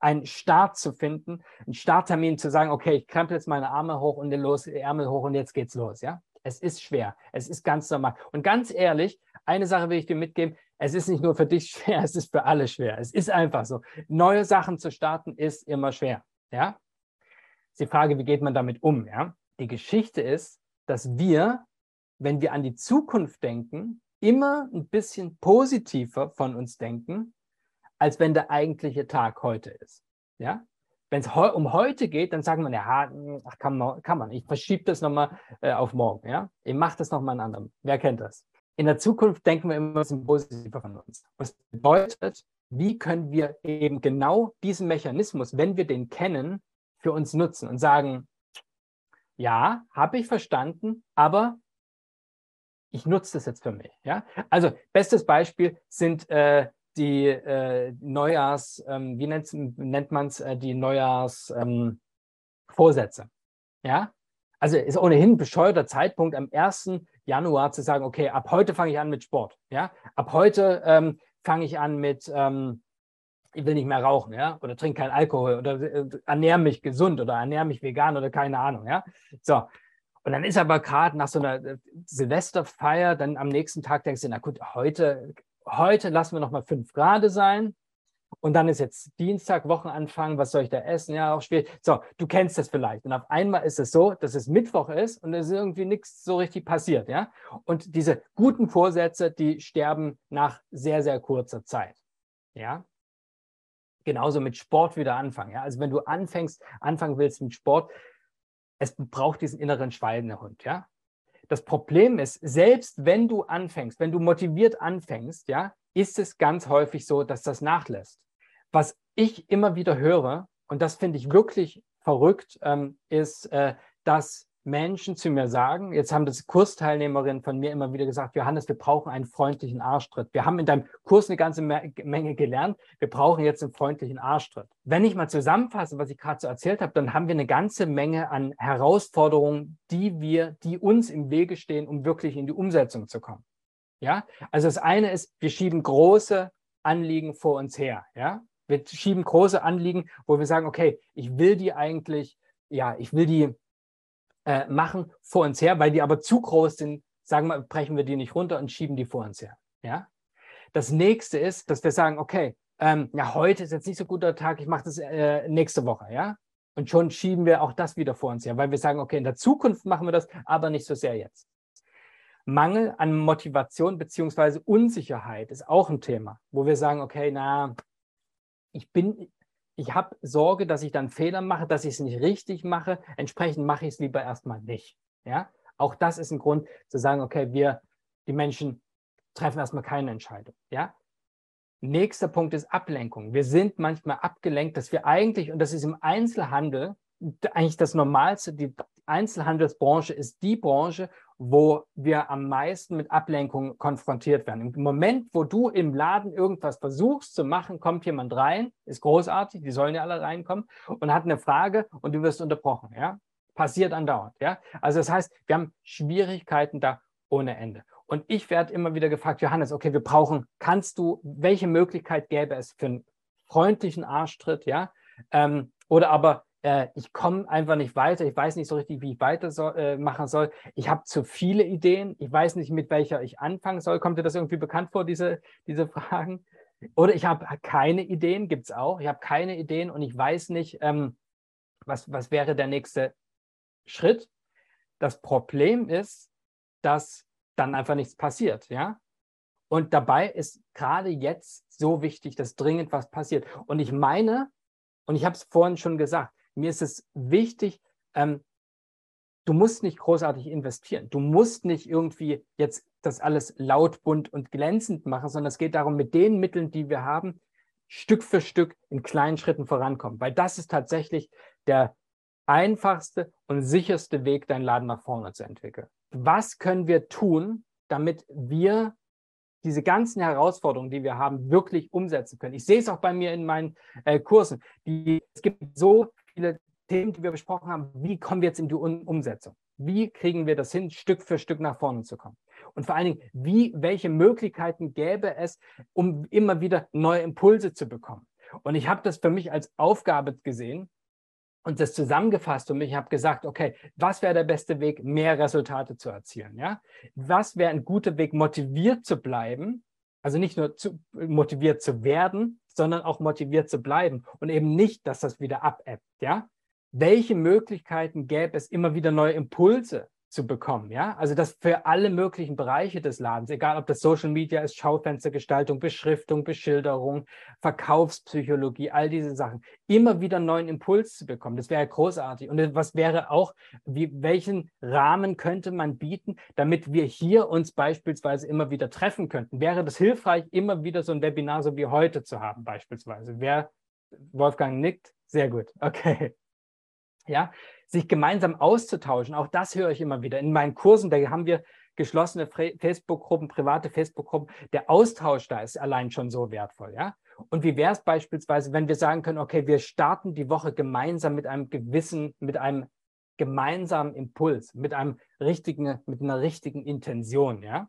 einen Start zu finden, einen Starttermin zu sagen, okay, ich krempel jetzt meine Arme hoch und los, Ärmel hoch und jetzt geht's los, ja. Es ist schwer. Es ist ganz normal. Und ganz ehrlich, eine Sache will ich dir mitgeben. Es ist nicht nur für dich schwer, es ist für alle schwer. Es ist einfach so. Neue Sachen zu starten ist immer schwer. Ja? die Frage, wie geht man damit um? Ja? Die Geschichte ist, dass wir, wenn wir an die Zukunft denken, immer ein bisschen positiver von uns denken, als wenn der eigentliche Tag heute ist. Ja? Wenn es heu um heute geht, dann sagen wir, ja, hm, ach, kann, man, kann man. Ich verschiebe das nochmal äh, auf morgen. Ja? Ich mache das nochmal einen anderen. Wer kennt das? In der Zukunft denken wir immer ein bisschen positiver von uns. Was bedeutet, wie können wir eben genau diesen Mechanismus, wenn wir den kennen, für uns nutzen und sagen, ja, habe ich verstanden, aber ich nutze das jetzt für mich. Ja? Also bestes Beispiel sind äh, die äh, Neujahrs, ähm, wie nennt, man es, äh, die Neujahrsvorsätze. Ähm, ja, also ist ohnehin ein bescheuerter Zeitpunkt am 1. Januar zu sagen, okay, ab heute fange ich an mit Sport. Ja, ab heute ähm, fange ich an mit, ähm, ich will nicht mehr rauchen, ja, oder trinke keinen Alkohol oder äh, ernähre mich gesund oder ernähre mich vegan oder keine Ahnung, ja. So. Und dann ist aber gerade nach so einer äh, Silvesterfeier, dann am nächsten Tag denkst du, na gut, heute heute lassen wir noch mal fünf Grad sein. Und dann ist jetzt Dienstag, Wochenanfang, was soll ich da essen? Ja, auch schwierig. So, du kennst das vielleicht. Und auf einmal ist es so, dass es Mittwoch ist und es ist irgendwie nichts so richtig passiert, ja. Und diese guten Vorsätze, die sterben nach sehr, sehr kurzer Zeit, ja. Genauso mit Sport wieder anfangen, ja. Also wenn du anfängst, anfangen willst mit Sport, es braucht diesen inneren Schweinehund, ja. Das Problem ist, selbst wenn du anfängst, wenn du motiviert anfängst, ja, ist es ganz häufig so, dass das nachlässt. Was ich immer wieder höre, und das finde ich wirklich verrückt, ähm, ist, äh, dass Menschen zu mir sagen, jetzt haben das Kursteilnehmerinnen von mir immer wieder gesagt, Johannes, wir brauchen einen freundlichen Arschtritt. Wir haben in deinem Kurs eine ganze Menge gelernt, wir brauchen jetzt einen freundlichen Arschtritt. Wenn ich mal zusammenfasse, was ich gerade so erzählt habe, dann haben wir eine ganze Menge an Herausforderungen, die wir, die uns im Wege stehen, um wirklich in die Umsetzung zu kommen. Ja, also das eine ist, wir schieben große Anliegen vor uns her. Ja, wir schieben große Anliegen, wo wir sagen, okay, ich will die eigentlich, ja, ich will die äh, machen vor uns her, weil die aber zu groß sind, sagen wir, brechen wir die nicht runter und schieben die vor uns her. Ja? Das nächste ist, dass wir sagen, okay, ähm, ja, heute ist jetzt nicht so guter Tag, ich mache das äh, nächste Woche, ja. Und schon schieben wir auch das wieder vor uns her, weil wir sagen, okay, in der Zukunft machen wir das, aber nicht so sehr jetzt. Mangel an Motivation beziehungsweise Unsicherheit ist auch ein Thema, wo wir sagen, okay, na, ich bin, ich habe Sorge, dass ich dann Fehler mache, dass ich es nicht richtig mache. Entsprechend mache ich es lieber erstmal nicht. Ja, auch das ist ein Grund zu sagen, okay, wir, die Menschen treffen erstmal keine Entscheidung. Ja, nächster Punkt ist Ablenkung. Wir sind manchmal abgelenkt, dass wir eigentlich, und das ist im Einzelhandel eigentlich das Normalste, die Einzelhandelsbranche ist die Branche, wo wir am meisten mit Ablenkung konfrontiert werden. Im Moment, wo du im Laden irgendwas versuchst zu machen, kommt jemand rein, ist großartig, die sollen ja alle reinkommen und hat eine Frage und du wirst unterbrochen. Ja? Passiert andauernd. Ja? Also das heißt, wir haben Schwierigkeiten da ohne Ende. Und ich werde immer wieder gefragt, Johannes, okay, wir brauchen, kannst du, welche Möglichkeit gäbe es für einen freundlichen Arschtritt, ja? Ähm, oder aber äh, ich komme einfach nicht weiter, ich weiß nicht so richtig, wie ich weitermachen äh, machen soll. Ich habe zu viele Ideen, ich weiß nicht, mit welcher ich anfangen soll. Kommt dir das irgendwie bekannt vor, diese, diese Fragen? Oder ich habe keine Ideen, gibt es auch. Ich habe keine Ideen und ich weiß nicht, ähm, was, was wäre der nächste Schritt. Das Problem ist, dass dann einfach nichts passiert, ja. Und dabei ist gerade jetzt so wichtig, dass dringend was passiert. Und ich meine, und ich habe es vorhin schon gesagt, mir ist es wichtig, ähm, du musst nicht großartig investieren. Du musst nicht irgendwie jetzt das alles laut, bunt und glänzend machen, sondern es geht darum, mit den Mitteln, die wir haben, Stück für Stück in kleinen Schritten vorankommen. Weil das ist tatsächlich der einfachste und sicherste Weg, deinen Laden nach vorne zu entwickeln. Was können wir tun, damit wir diese ganzen Herausforderungen, die wir haben, wirklich umsetzen können. Ich sehe es auch bei mir in meinen äh, Kursen. Die, es gibt so viele Themen, die wir besprochen haben. Wie kommen wir jetzt in die um Umsetzung? Wie kriegen wir das hin, Stück für Stück nach vorne zu kommen? Und vor allen Dingen, wie, welche Möglichkeiten gäbe es, um immer wieder neue Impulse zu bekommen? Und ich habe das für mich als Aufgabe gesehen, und das zusammengefasst und ich habe gesagt, okay, was wäre der beste Weg, mehr Resultate zu erzielen? Ja? Was wäre ein guter Weg, motiviert zu bleiben? Also nicht nur zu, motiviert zu werden, sondern auch motiviert zu bleiben und eben nicht, dass das wieder abebbt. Ja? Welche Möglichkeiten gäbe es, immer wieder neue Impulse zu bekommen. Ja, also das für alle möglichen Bereiche des Ladens, egal ob das Social Media ist, Schaufenstergestaltung, Beschriftung, Beschilderung, Verkaufspsychologie, all diese Sachen, immer wieder neuen Impuls zu bekommen. Das wäre großartig. Und was wäre auch, wie, welchen Rahmen könnte man bieten, damit wir hier uns beispielsweise immer wieder treffen könnten? Wäre das hilfreich, immer wieder so ein Webinar so wie heute zu haben, beispielsweise? Wer, Wolfgang nickt? Sehr gut. Okay. Ja, sich gemeinsam auszutauschen. Auch das höre ich immer wieder. In meinen Kursen, da haben wir geschlossene Facebook-Gruppen, private Facebook-Gruppen. Der Austausch da ist allein schon so wertvoll. Ja? Und wie wäre es beispielsweise, wenn wir sagen können, okay, wir starten die Woche gemeinsam mit einem gewissen, mit einem gemeinsamen Impuls, mit einem richtigen, mit einer richtigen Intention, ja?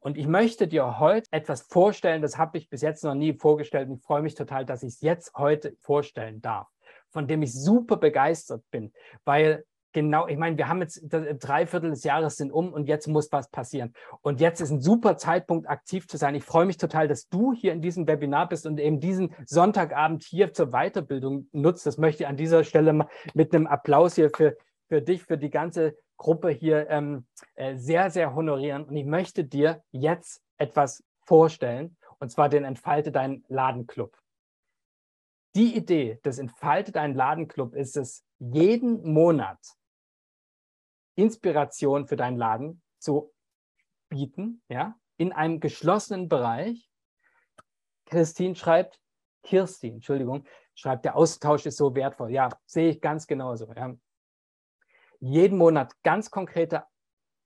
Und ich möchte dir heute etwas vorstellen, das habe ich bis jetzt noch nie vorgestellt und ich freue mich total, dass ich es jetzt heute vorstellen darf von dem ich super begeistert bin, weil genau, ich meine, wir haben jetzt drei Viertel des Jahres sind um und jetzt muss was passieren. Und jetzt ist ein super Zeitpunkt, aktiv zu sein. Ich freue mich total, dass du hier in diesem Webinar bist und eben diesen Sonntagabend hier zur Weiterbildung nutzt. Das möchte ich an dieser Stelle mit einem Applaus hier für, für dich, für die ganze Gruppe hier ähm, äh, sehr, sehr honorieren. Und ich möchte dir jetzt etwas vorstellen, und zwar den Entfalte deinen Ladenclub. Die Idee des Entfaltet ein Ladenclub ist es, jeden Monat Inspiration für deinen Laden zu bieten, ja, in einem geschlossenen Bereich. Christine schreibt, Kirstin, Entschuldigung, schreibt, der Austausch ist so wertvoll. Ja, sehe ich ganz genauso. Ja. Jeden Monat ganz konkrete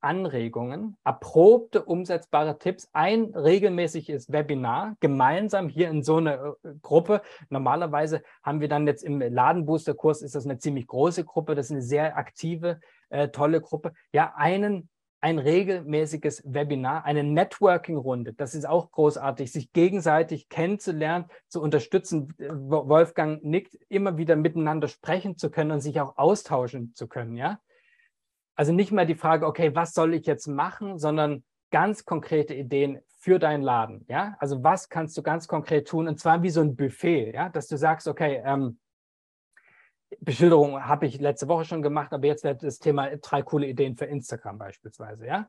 Anregungen, erprobte, umsetzbare Tipps, ein regelmäßiges Webinar, gemeinsam hier in so einer äh, Gruppe. Normalerweise haben wir dann jetzt im Ladenbooster-Kurs, ist das eine ziemlich große Gruppe, das ist eine sehr aktive, äh, tolle Gruppe. Ja, einen, ein regelmäßiges Webinar, eine Networking-Runde, das ist auch großartig, sich gegenseitig kennenzulernen, zu unterstützen. Wolfgang nickt, immer wieder miteinander sprechen zu können und sich auch austauschen zu können, ja. Also nicht mehr die Frage, okay, was soll ich jetzt machen, sondern ganz konkrete Ideen für deinen Laden. Ja, also was kannst du ganz konkret tun? Und zwar wie so ein Buffet, ja, dass du sagst, okay, ähm, Beschilderung habe ich letzte Woche schon gemacht, aber jetzt wird das Thema drei coole Ideen für Instagram beispielsweise, ja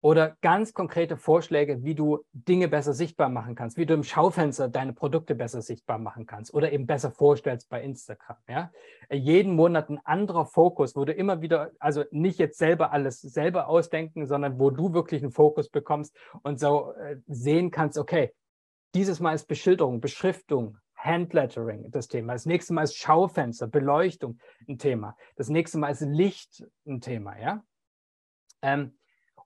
oder ganz konkrete Vorschläge, wie du Dinge besser sichtbar machen kannst, wie du im Schaufenster deine Produkte besser sichtbar machen kannst oder eben besser vorstellst bei Instagram. Ja? Jeden Monat ein anderer Fokus, wo du immer wieder, also nicht jetzt selber alles selber ausdenken, sondern wo du wirklich einen Fokus bekommst und so äh, sehen kannst, okay, dieses Mal ist Beschilderung, Beschriftung, Handlettering das Thema. Das nächste Mal ist Schaufenster, Beleuchtung ein Thema. Das nächste Mal ist Licht ein Thema, ja. Ähm,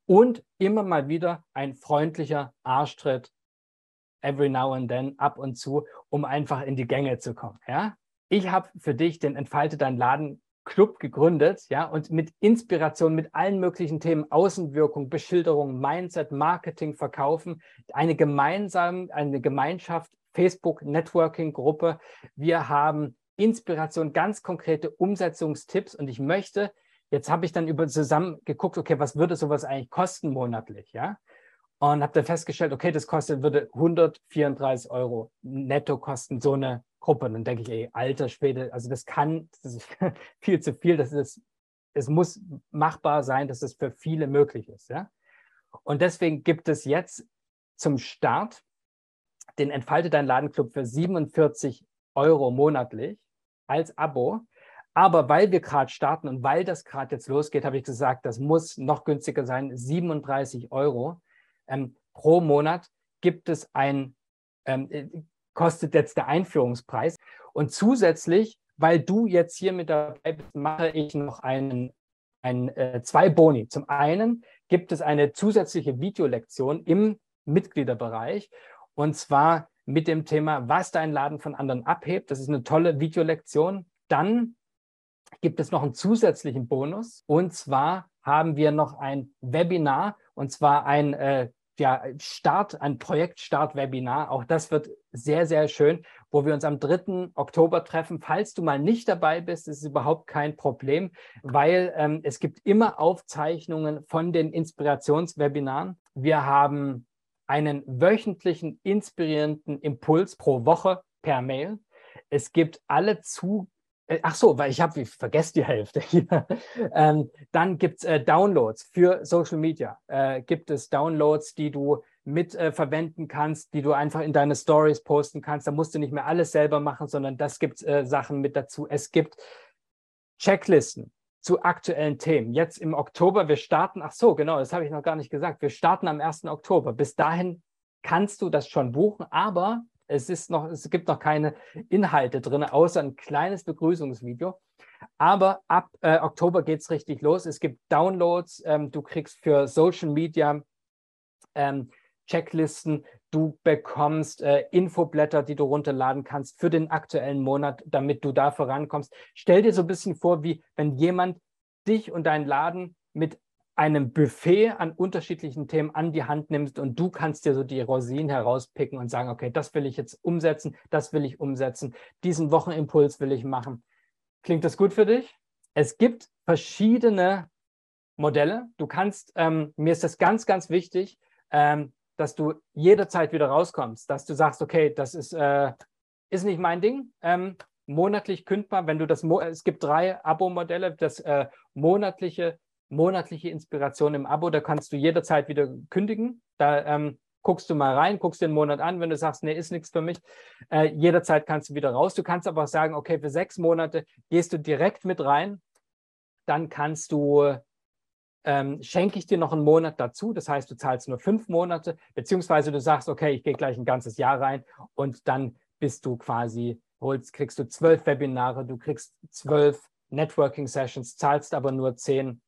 und immer mal wieder ein freundlicher Arschtritt every now and then ab und zu, um einfach in die Gänge zu kommen. Ja? Ich habe für dich den Entfalte dein Laden Club gegründet, ja, und mit Inspiration, mit allen möglichen Themen, Außenwirkung, Beschilderung, Mindset, Marketing, Verkaufen, eine gemeinsame, eine Gemeinschaft, Facebook Networking Gruppe. Wir haben Inspiration, ganz konkrete Umsetzungstipps und ich möchte Jetzt habe ich dann über zusammen geguckt, okay, was würde sowas eigentlich kosten monatlich, ja? Und habe dann festgestellt, okay, das kostet, würde 134 Euro netto kosten, so eine Gruppe. Und dann denke ich, ey, alter Schwede, also das kann, das ist viel zu viel, das ist, es muss machbar sein, dass es für viele möglich ist, ja? Und deswegen gibt es jetzt zum Start den Entfalte dein Ladenclub für 47 Euro monatlich als Abo. Aber weil wir gerade starten und weil das gerade jetzt losgeht, habe ich gesagt, das muss noch günstiger sein. 37 Euro ähm, pro Monat gibt es ein, ähm, äh, kostet jetzt der Einführungspreis. Und zusätzlich, weil du jetzt hier mit dabei bist, mache ich noch einen, einen äh, zwei Boni. Zum einen gibt es eine zusätzliche Videolektion im Mitgliederbereich und zwar mit dem Thema, was dein Laden von anderen abhebt. Das ist eine tolle Videolektion. Dann gibt es noch einen zusätzlichen Bonus und zwar haben wir noch ein Webinar und zwar ein äh, ja, Start, ein Projektstart-Webinar. Auch das wird sehr, sehr schön, wo wir uns am 3. Oktober treffen. Falls du mal nicht dabei bist, ist es überhaupt kein Problem, weil ähm, es gibt immer Aufzeichnungen von den Inspirationswebinaren. Wir haben einen wöchentlichen inspirierenden Impuls pro Woche per Mail. Es gibt alle zu Ach so, weil ich habe, ich vergesse die Hälfte hier. ähm, dann gibt es äh, Downloads für Social Media. Äh, gibt es Downloads, die du mit äh, verwenden kannst, die du einfach in deine Stories posten kannst. Da musst du nicht mehr alles selber machen, sondern das gibt äh, Sachen mit dazu. Es gibt Checklisten zu aktuellen Themen. Jetzt im Oktober, wir starten, ach so, genau, das habe ich noch gar nicht gesagt. Wir starten am 1. Oktober. Bis dahin kannst du das schon buchen, aber es, ist noch, es gibt noch keine Inhalte drin, außer ein kleines Begrüßungsvideo. Aber ab äh, Oktober geht es richtig los. Es gibt Downloads, ähm, du kriegst für Social Media ähm, Checklisten, du bekommst äh, Infoblätter, die du runterladen kannst für den aktuellen Monat, damit du da vorankommst. Stell dir so ein bisschen vor, wie wenn jemand dich und deinen Laden mit einem Buffet an unterschiedlichen Themen an die Hand nimmst und du kannst dir so die Rosinen herauspicken und sagen, okay, das will ich jetzt umsetzen, das will ich umsetzen, diesen Wochenimpuls will ich machen. Klingt das gut für dich? Es gibt verschiedene Modelle. Du kannst, ähm, mir ist das ganz, ganz wichtig, ähm, dass du jederzeit wieder rauskommst, dass du sagst, okay, das ist, äh, ist nicht mein Ding. Ähm, monatlich kündbar, wenn du das, es gibt drei Abo-Modelle, das äh, monatliche monatliche Inspiration im Abo, da kannst du jederzeit wieder kündigen. Da ähm, guckst du mal rein, guckst den Monat an, wenn du sagst, nee, ist nichts für mich. Äh, jederzeit kannst du wieder raus. Du kannst aber auch sagen, okay, für sechs Monate gehst du direkt mit rein. Dann kannst du, ähm, schenke ich dir noch einen Monat dazu. Das heißt, du zahlst nur fünf Monate, beziehungsweise du sagst, okay, ich gehe gleich ein ganzes Jahr rein und dann bist du quasi, holst, kriegst du zwölf Webinare, du kriegst zwölf Networking Sessions, zahlst aber nur zehn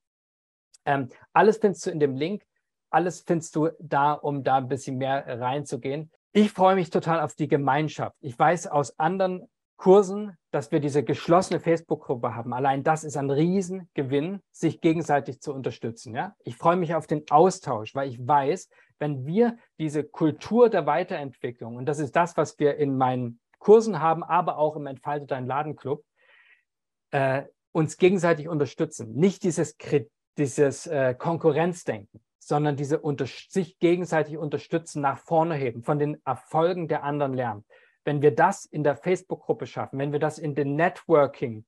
ähm, alles findest du in dem Link. Alles findest du da, um da ein bisschen mehr reinzugehen. Ich freue mich total auf die Gemeinschaft. Ich weiß aus anderen Kursen, dass wir diese geschlossene Facebook-Gruppe haben. Allein das ist ein Riesengewinn, sich gegenseitig zu unterstützen. Ja? Ich freue mich auf den Austausch, weil ich weiß, wenn wir diese Kultur der Weiterentwicklung, und das ist das, was wir in meinen Kursen haben, aber auch im Entfalte Dein Ladenclub, äh, uns gegenseitig unterstützen. Nicht dieses dieses äh, Konkurrenzdenken, sondern diese unter sich gegenseitig unterstützen, nach vorne heben, von den Erfolgen der anderen lernen. Wenn wir das in der Facebook-Gruppe schaffen, wenn wir das in den Networking,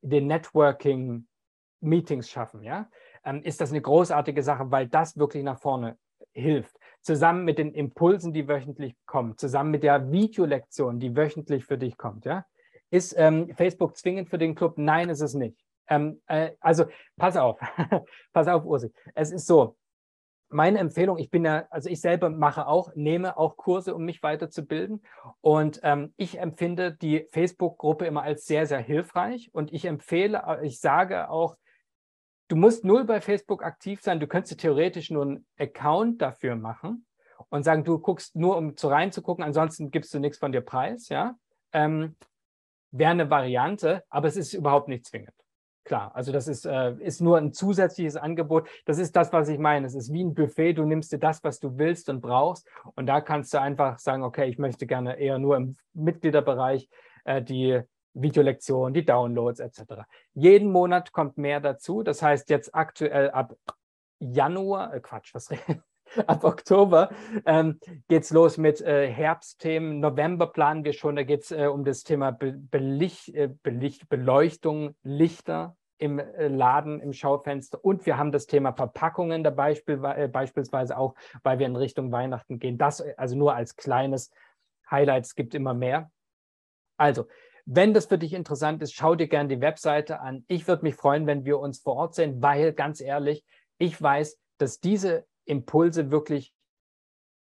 in den Networking-Meetings schaffen, ja, ähm, ist das eine großartige Sache, weil das wirklich nach vorne hilft. Zusammen mit den Impulsen, die wöchentlich kommen, zusammen mit der Videolektion, die wöchentlich für dich kommt, ja. Ist ähm, Facebook zwingend für den Club? Nein, ist es nicht. Ähm, äh, also pass auf, pass auf, Ursi. Es ist so, meine Empfehlung, ich bin ja, also ich selber mache auch, nehme auch Kurse, um mich weiterzubilden. Und ähm, ich empfinde die Facebook-Gruppe immer als sehr, sehr hilfreich. Und ich empfehle, äh, ich sage auch, du musst null bei Facebook aktiv sein. Du könntest theoretisch nur einen Account dafür machen und sagen, du guckst nur, um zu reinzugucken, ansonsten gibst du nichts von dir preis, ja. Ähm, Wäre eine Variante, aber es ist überhaupt nicht zwingend. Klar, also das ist, äh, ist nur ein zusätzliches Angebot. Das ist das, was ich meine. Es ist wie ein Buffet. Du nimmst dir das, was du willst und brauchst. Und da kannst du einfach sagen, okay, ich möchte gerne eher nur im Mitgliederbereich äh, die Videolektionen, die Downloads etc. Jeden Monat kommt mehr dazu. Das heißt, jetzt aktuell ab Januar, äh, Quatsch, was ab Oktober ähm, geht es los mit äh, Herbstthemen. November planen wir schon, da geht es äh, um das Thema Be Belicht, äh, Belicht, Beleuchtung, Lichter im äh, Laden, im Schaufenster. Und wir haben das Thema Verpackungen da Beispiel, äh, beispielsweise auch, weil wir in Richtung Weihnachten gehen. Das also nur als kleines Highlight, es gibt immer mehr. Also, wenn das für dich interessant ist, schau dir gerne die Webseite an. Ich würde mich freuen, wenn wir uns vor Ort sehen, weil ganz ehrlich, ich weiß, dass diese Impulse wirklich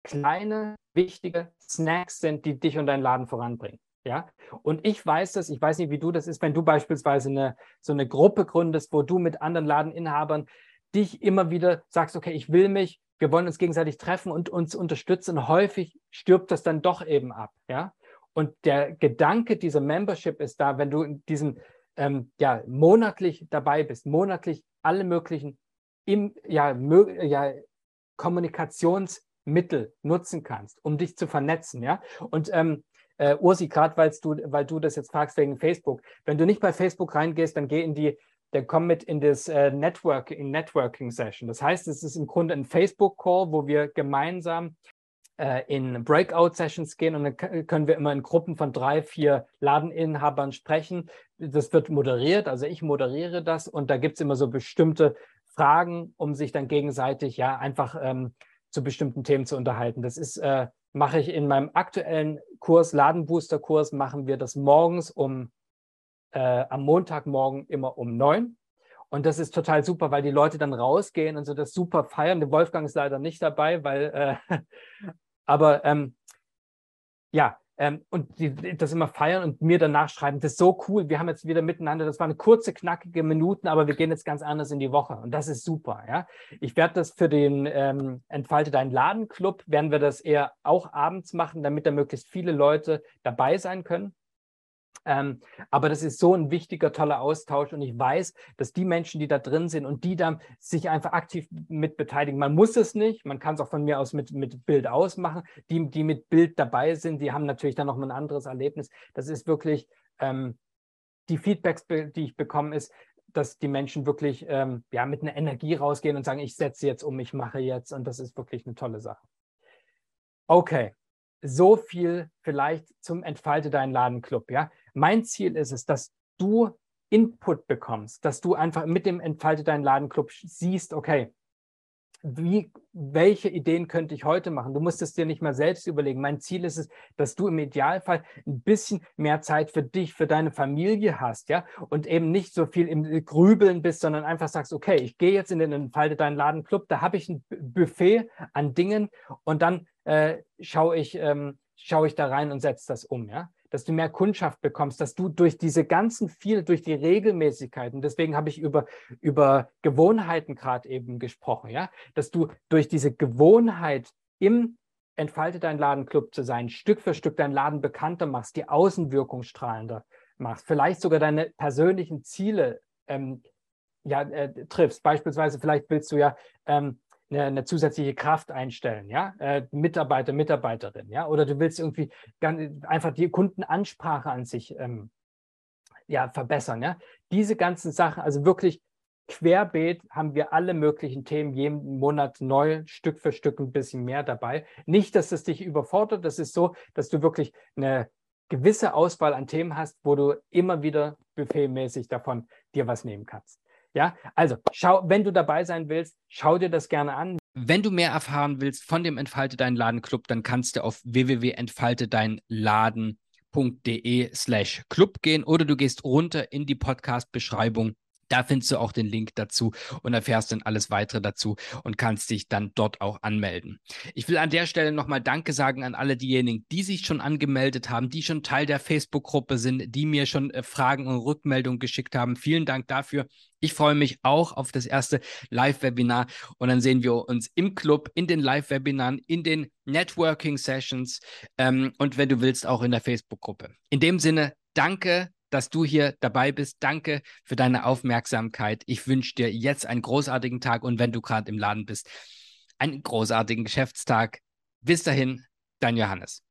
kleine, wichtige Snacks sind, die dich und deinen Laden voranbringen. Ja, und ich weiß das, ich weiß nicht, wie du das ist, wenn du beispielsweise eine, so eine Gruppe gründest, wo du mit anderen Ladeninhabern dich immer wieder sagst, okay, ich will mich, wir wollen uns gegenseitig treffen und uns unterstützen. häufig stirbt das dann doch eben ab. Ja? Und der Gedanke dieser Membership ist da, wenn du in diesem ähm, ja, monatlich dabei bist, monatlich alle möglichen im, ja, ja, Kommunikationsmittel nutzen kannst, um dich zu vernetzen. Ja? Und ähm, äh, Ursi, gerade du, weil du das jetzt fragst wegen Facebook, wenn du nicht bei Facebook reingehst, dann geh in die, dann komm mit in das äh, Network, in Networking Session. Das heißt, es ist im Grunde ein Facebook-Call, wo wir gemeinsam äh, in Breakout-Sessions gehen und dann können wir immer in Gruppen von drei, vier Ladeninhabern sprechen. Das wird moderiert, also ich moderiere das und da gibt es immer so bestimmte Fragen, um sich dann gegenseitig ja einfach ähm, zu bestimmten Themen zu unterhalten. Das ist, äh, mache ich in meinem aktuellen Kurs, Ladenbooster-Kurs, machen wir das morgens um, äh, am Montagmorgen immer um neun. Und das ist total super, weil die Leute dann rausgehen und so das super feiern. Der Wolfgang ist leider nicht dabei, weil, äh, aber ähm, ja, ähm, und die, das immer feiern und mir danach schreiben, das ist so cool, wir haben jetzt wieder miteinander, das war eine kurze, knackige Minuten, aber wir gehen jetzt ganz anders in die Woche und das ist super. Ja? Ich werde das für den ähm, Entfalte deinen Ladenclub, werden wir das eher auch abends machen, damit da möglichst viele Leute dabei sein können. Ähm, aber das ist so ein wichtiger, toller Austausch und ich weiß, dass die Menschen, die da drin sind und die dann sich einfach aktiv mit beteiligen, man muss es nicht, man kann es auch von mir aus mit, mit Bild ausmachen, die, die mit Bild dabei sind, die haben natürlich dann noch ein anderes Erlebnis. Das ist wirklich, ähm, die Feedbacks, die ich bekomme, ist, dass die Menschen wirklich ähm, ja, mit einer Energie rausgehen und sagen, ich setze jetzt um, ich mache jetzt und das ist wirklich eine tolle Sache. Okay, so viel vielleicht zum Entfalte deinen Ladenclub. Ja? Mein Ziel ist es, dass du Input bekommst, dass du einfach mit dem Entfalte deinen Ladenclub siehst, okay, wie, welche Ideen könnte ich heute machen? Du musst es dir nicht mehr selbst überlegen. Mein Ziel ist es, dass du im Idealfall ein bisschen mehr Zeit für dich, für deine Familie hast, ja, und eben nicht so viel im Grübeln bist, sondern einfach sagst, okay, ich gehe jetzt in den Entfalte deinen Ladenclub, da habe ich ein Buffet an Dingen und dann äh, schaue ich, ähm, schaue ich da rein und setze das um, ja dass du mehr Kundschaft bekommst, dass du durch diese ganzen viel, durch die Regelmäßigkeiten, deswegen habe ich über, über Gewohnheiten gerade eben gesprochen, ja, dass du durch diese Gewohnheit im Entfalte dein Ladenclub zu sein, Stück für Stück deinen Laden bekannter machst, die Außenwirkung strahlender machst, vielleicht sogar deine persönlichen Ziele ähm, ja, äh, triffst. Beispielsweise, vielleicht willst du ja ähm, eine, eine zusätzliche Kraft einstellen, ja, äh, Mitarbeiter, Mitarbeiterin, ja, oder du willst irgendwie ganz, einfach die Kundenansprache an sich ähm, ja, verbessern, ja. Diese ganzen Sachen, also wirklich querbeet haben wir alle möglichen Themen jeden Monat neu, Stück für Stück ein bisschen mehr dabei. Nicht, dass es dich überfordert, das ist so, dass du wirklich eine gewisse Auswahl an Themen hast, wo du immer wieder buffetmäßig davon dir was nehmen kannst. Ja, also schau, wenn du dabei sein willst, schau dir das gerne an. Wenn du mehr erfahren willst von dem Entfalte deinen Laden Club, dann kannst du auf www.entfaltedeinladen.de slash Club gehen oder du gehst runter in die Podcast-Beschreibung da findest du auch den Link dazu und erfährst dann alles weitere dazu und kannst dich dann dort auch anmelden. Ich will an der Stelle nochmal Danke sagen an alle diejenigen, die sich schon angemeldet haben, die schon Teil der Facebook-Gruppe sind, die mir schon äh, Fragen und Rückmeldungen geschickt haben. Vielen Dank dafür. Ich freue mich auch auf das erste Live-Webinar und dann sehen wir uns im Club, in den Live-Webinaren, in den Networking-Sessions ähm, und wenn du willst, auch in der Facebook-Gruppe. In dem Sinne, danke dass du hier dabei bist. Danke für deine Aufmerksamkeit. Ich wünsche dir jetzt einen großartigen Tag und wenn du gerade im Laden bist, einen großartigen Geschäftstag. Bis dahin, dein Johannes.